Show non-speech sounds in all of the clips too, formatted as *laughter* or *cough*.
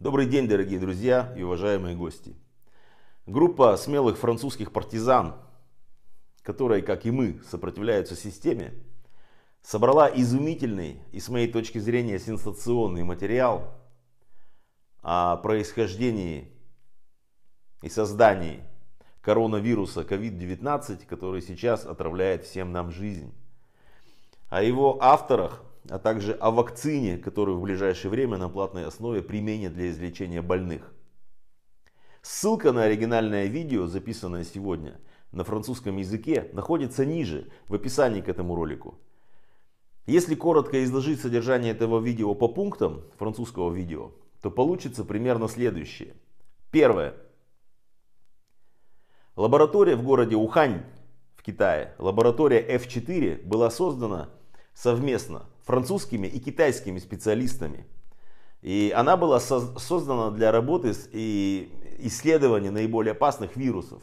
Добрый день, дорогие друзья и уважаемые гости. Группа смелых французских партизан, которые, как и мы, сопротивляются системе, собрала изумительный и, с моей точки зрения, сенсационный материал о происхождении и создании коронавируса COVID-19, который сейчас отравляет всем нам жизнь. О его авторах, а также о вакцине, которую в ближайшее время на платной основе применят для излечения больных. Ссылка на оригинальное видео, записанное сегодня на французском языке, находится ниже, в описании к этому ролику. Если коротко изложить содержание этого видео по пунктам французского видео, то получится примерно следующее. Первое. Лаборатория в городе Ухань в Китае, лаборатория F4 была создана совместно французскими и китайскими специалистами. И она была создана для работы и исследования наиболее опасных вирусов.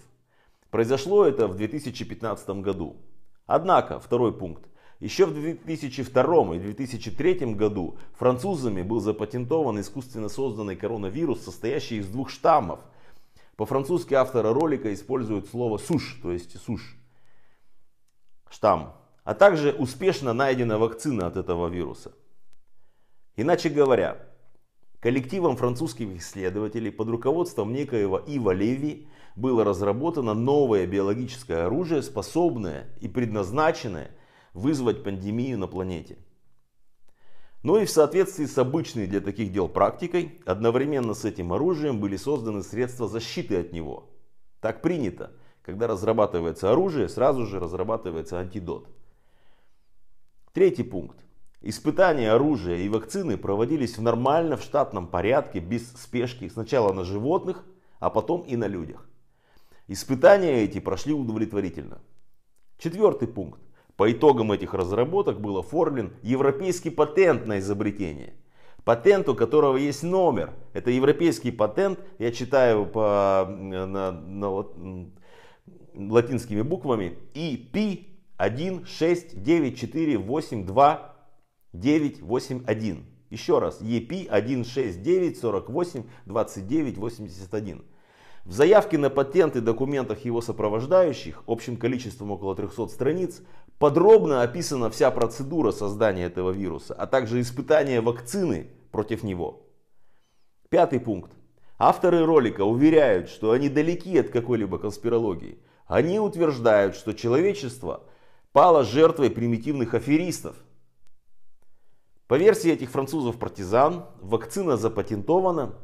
Произошло это в 2015 году. Однако, второй пункт. Еще в 2002 и 2003 году французами был запатентован искусственно созданный коронавирус, состоящий из двух штаммов. По-французски авторы ролика используют слово суш, то есть суш, штамм. А также успешно найдена вакцина от этого вируса. Иначе говоря, Коллективом французских исследователей под руководством некоего Ива Леви было разработано новое биологическое оружие, способное и предназначенное вызвать пандемию на планете. Но и в соответствии с обычной для таких дел практикой, одновременно с этим оружием были созданы средства защиты от него. Так принято. Когда разрабатывается оружие, сразу же разрабатывается антидот. Третий пункт. Испытания оружия и вакцины проводились нормально в штатном порядке, без спешки, сначала на животных, а потом и на людях. Испытания эти прошли удовлетворительно. Четвертый пункт. По итогам этих разработок был оформлен европейский патент на изобретение. Патент, у которого есть номер. Это европейский патент, я читаю по на, на, латинскими буквами, IP 169482 981. Еще раз, EP 169 48 29 81. В заявке на патент и документах его сопровождающих, общим количеством около 300 страниц, подробно описана вся процедура создания этого вируса, а также испытания вакцины против него. Пятый пункт. Авторы ролика уверяют, что они далеки от какой-либо конспирологии. Они утверждают, что человечество пало жертвой примитивных аферистов – по версии этих французов-партизан, вакцина запатентована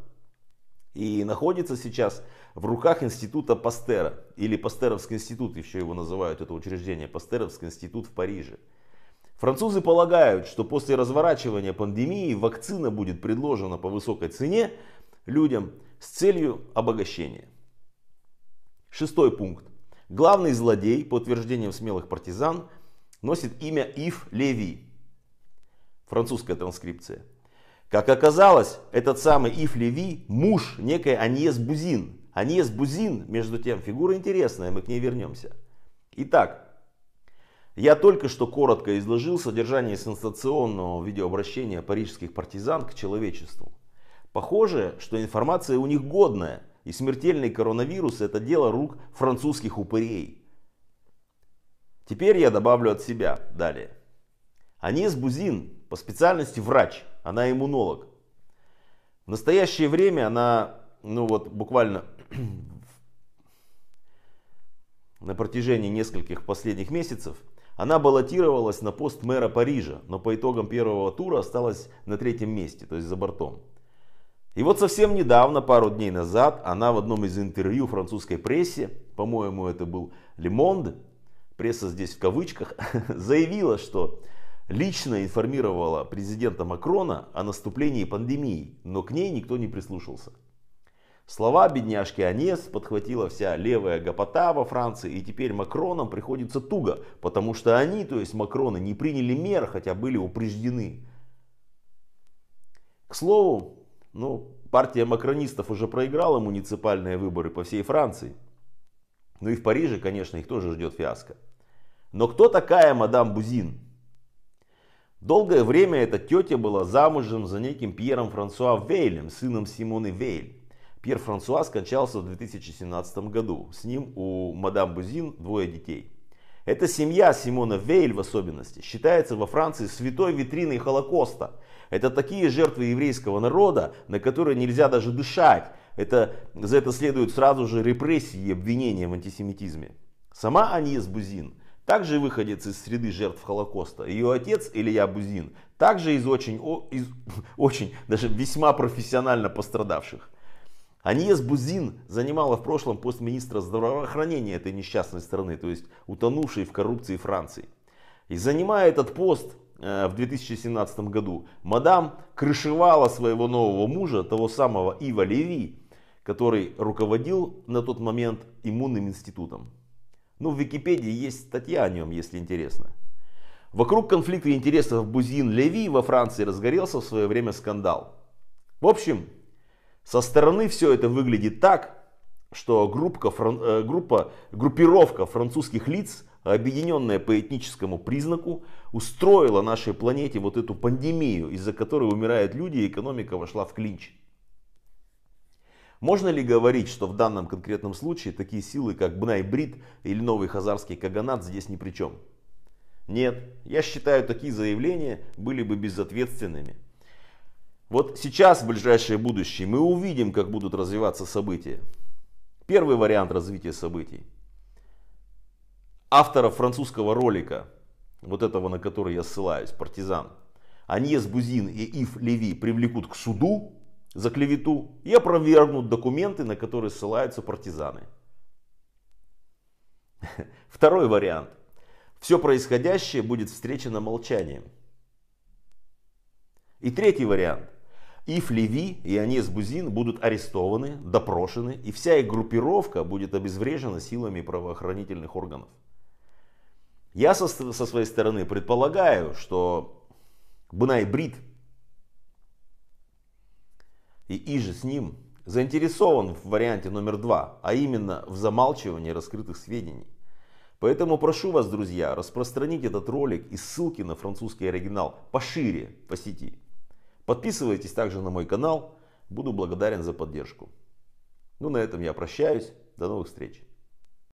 и находится сейчас в руках института Пастера, или Пастеровский институт, еще его называют, это учреждение, Пастеровский институт в Париже. Французы полагают, что после разворачивания пандемии вакцина будет предложена по высокой цене людям с целью обогащения. Шестой пункт. Главный злодей, по утверждениям смелых партизан, носит имя Ив Леви, французская транскрипция. Как оказалось, этот самый Ив Леви муж некой Аньес Бузин. Аньес Бузин, между тем, фигура интересная, мы к ней вернемся. Итак, я только что коротко изложил содержание сенсационного видеообращения парижских партизан к человечеству. Похоже, что информация у них годная, и смертельный коронавирус это дело рук французских упырей. Теперь я добавлю от себя далее. Анис Бузин по специальности врач, она иммунолог. В настоящее время она, ну вот буквально *clears throat* на протяжении нескольких последних месяцев, она баллотировалась на пост мэра Парижа, но по итогам первого тура осталась на третьем месте, то есть за бортом. И вот совсем недавно, пару дней назад, она в одном из интервью французской прессе, по-моему это был Le Monde, пресса здесь в кавычках, *laughs* заявила, что лично информировала президента Макрона о наступлении пандемии, но к ней никто не прислушался. Слова бедняжки Анес подхватила вся левая гопота во Франции, и теперь Макронам приходится туго, потому что они, то есть Макроны, не приняли мер, хотя были упреждены. К слову, ну, партия макронистов уже проиграла муниципальные выборы по всей Франции. Ну и в Париже, конечно, их тоже ждет фиаско. Но кто такая мадам Бузин? Долгое время эта тетя была замужем за неким Пьером Франсуа Вейлем, сыном Симоны Вейль. Пьер Франсуа скончался в 2017 году. С ним у мадам Бузин двое детей. Эта семья Симона Вейль в особенности считается во Франции святой витриной Холокоста. Это такие жертвы еврейского народа, на которые нельзя даже дышать. Это, за это следуют сразу же репрессии и обвинения в антисемитизме. Сама Аньес Бузин – также выходец из среды жертв Холокоста. Ее отец Илья Бузин также из очень, из, *laughs* очень, даже весьма профессионально пострадавших. Аниес Бузин занимала в прошлом пост министра здравоохранения этой несчастной страны, то есть утонувшей в коррупции Франции. И занимая этот пост в 2017 году, мадам крышевала своего нового мужа, того самого Ива Леви, который руководил на тот момент иммунным институтом. Ну, в Википедии есть статья о нем, если интересно. Вокруг конфликта интересов Бузин-Леви во Франции разгорелся в свое время скандал. В общем, со стороны все это выглядит так, что группка, э, группа, группировка французских лиц, объединенная по этническому признаку, устроила нашей планете вот эту пандемию, из-за которой умирают люди и экономика вошла в клинч. Можно ли говорить, что в данном конкретном случае такие силы, как Бнай-Брит или новый хазарский каганат здесь ни при чем? Нет, я считаю, такие заявления были бы безответственными. Вот сейчас, в ближайшее будущее, мы увидим, как будут развиваться события. Первый вариант развития событий. Авторов французского ролика, вот этого, на который я ссылаюсь, партизан, Аньес Бузин и Ив Леви привлекут к суду за клевету и опровергнут документы, на которые ссылаются партизаны. *laughs* Второй вариант. Все происходящее будет встречено молчанием. И третий вариант. Ив Леви и Анес Бузин будут арестованы, допрошены, и вся их группировка будет обезврежена силами правоохранительных органов. Я со, со своей стороны предполагаю, что Бунай Брит и Иже с ним заинтересован в варианте номер два, а именно в замалчивании раскрытых сведений. Поэтому прошу вас, друзья, распространить этот ролик и ссылки на французский оригинал пошире по сети. Подписывайтесь также на мой канал, буду благодарен за поддержку. Ну на этом я прощаюсь, до новых встреч.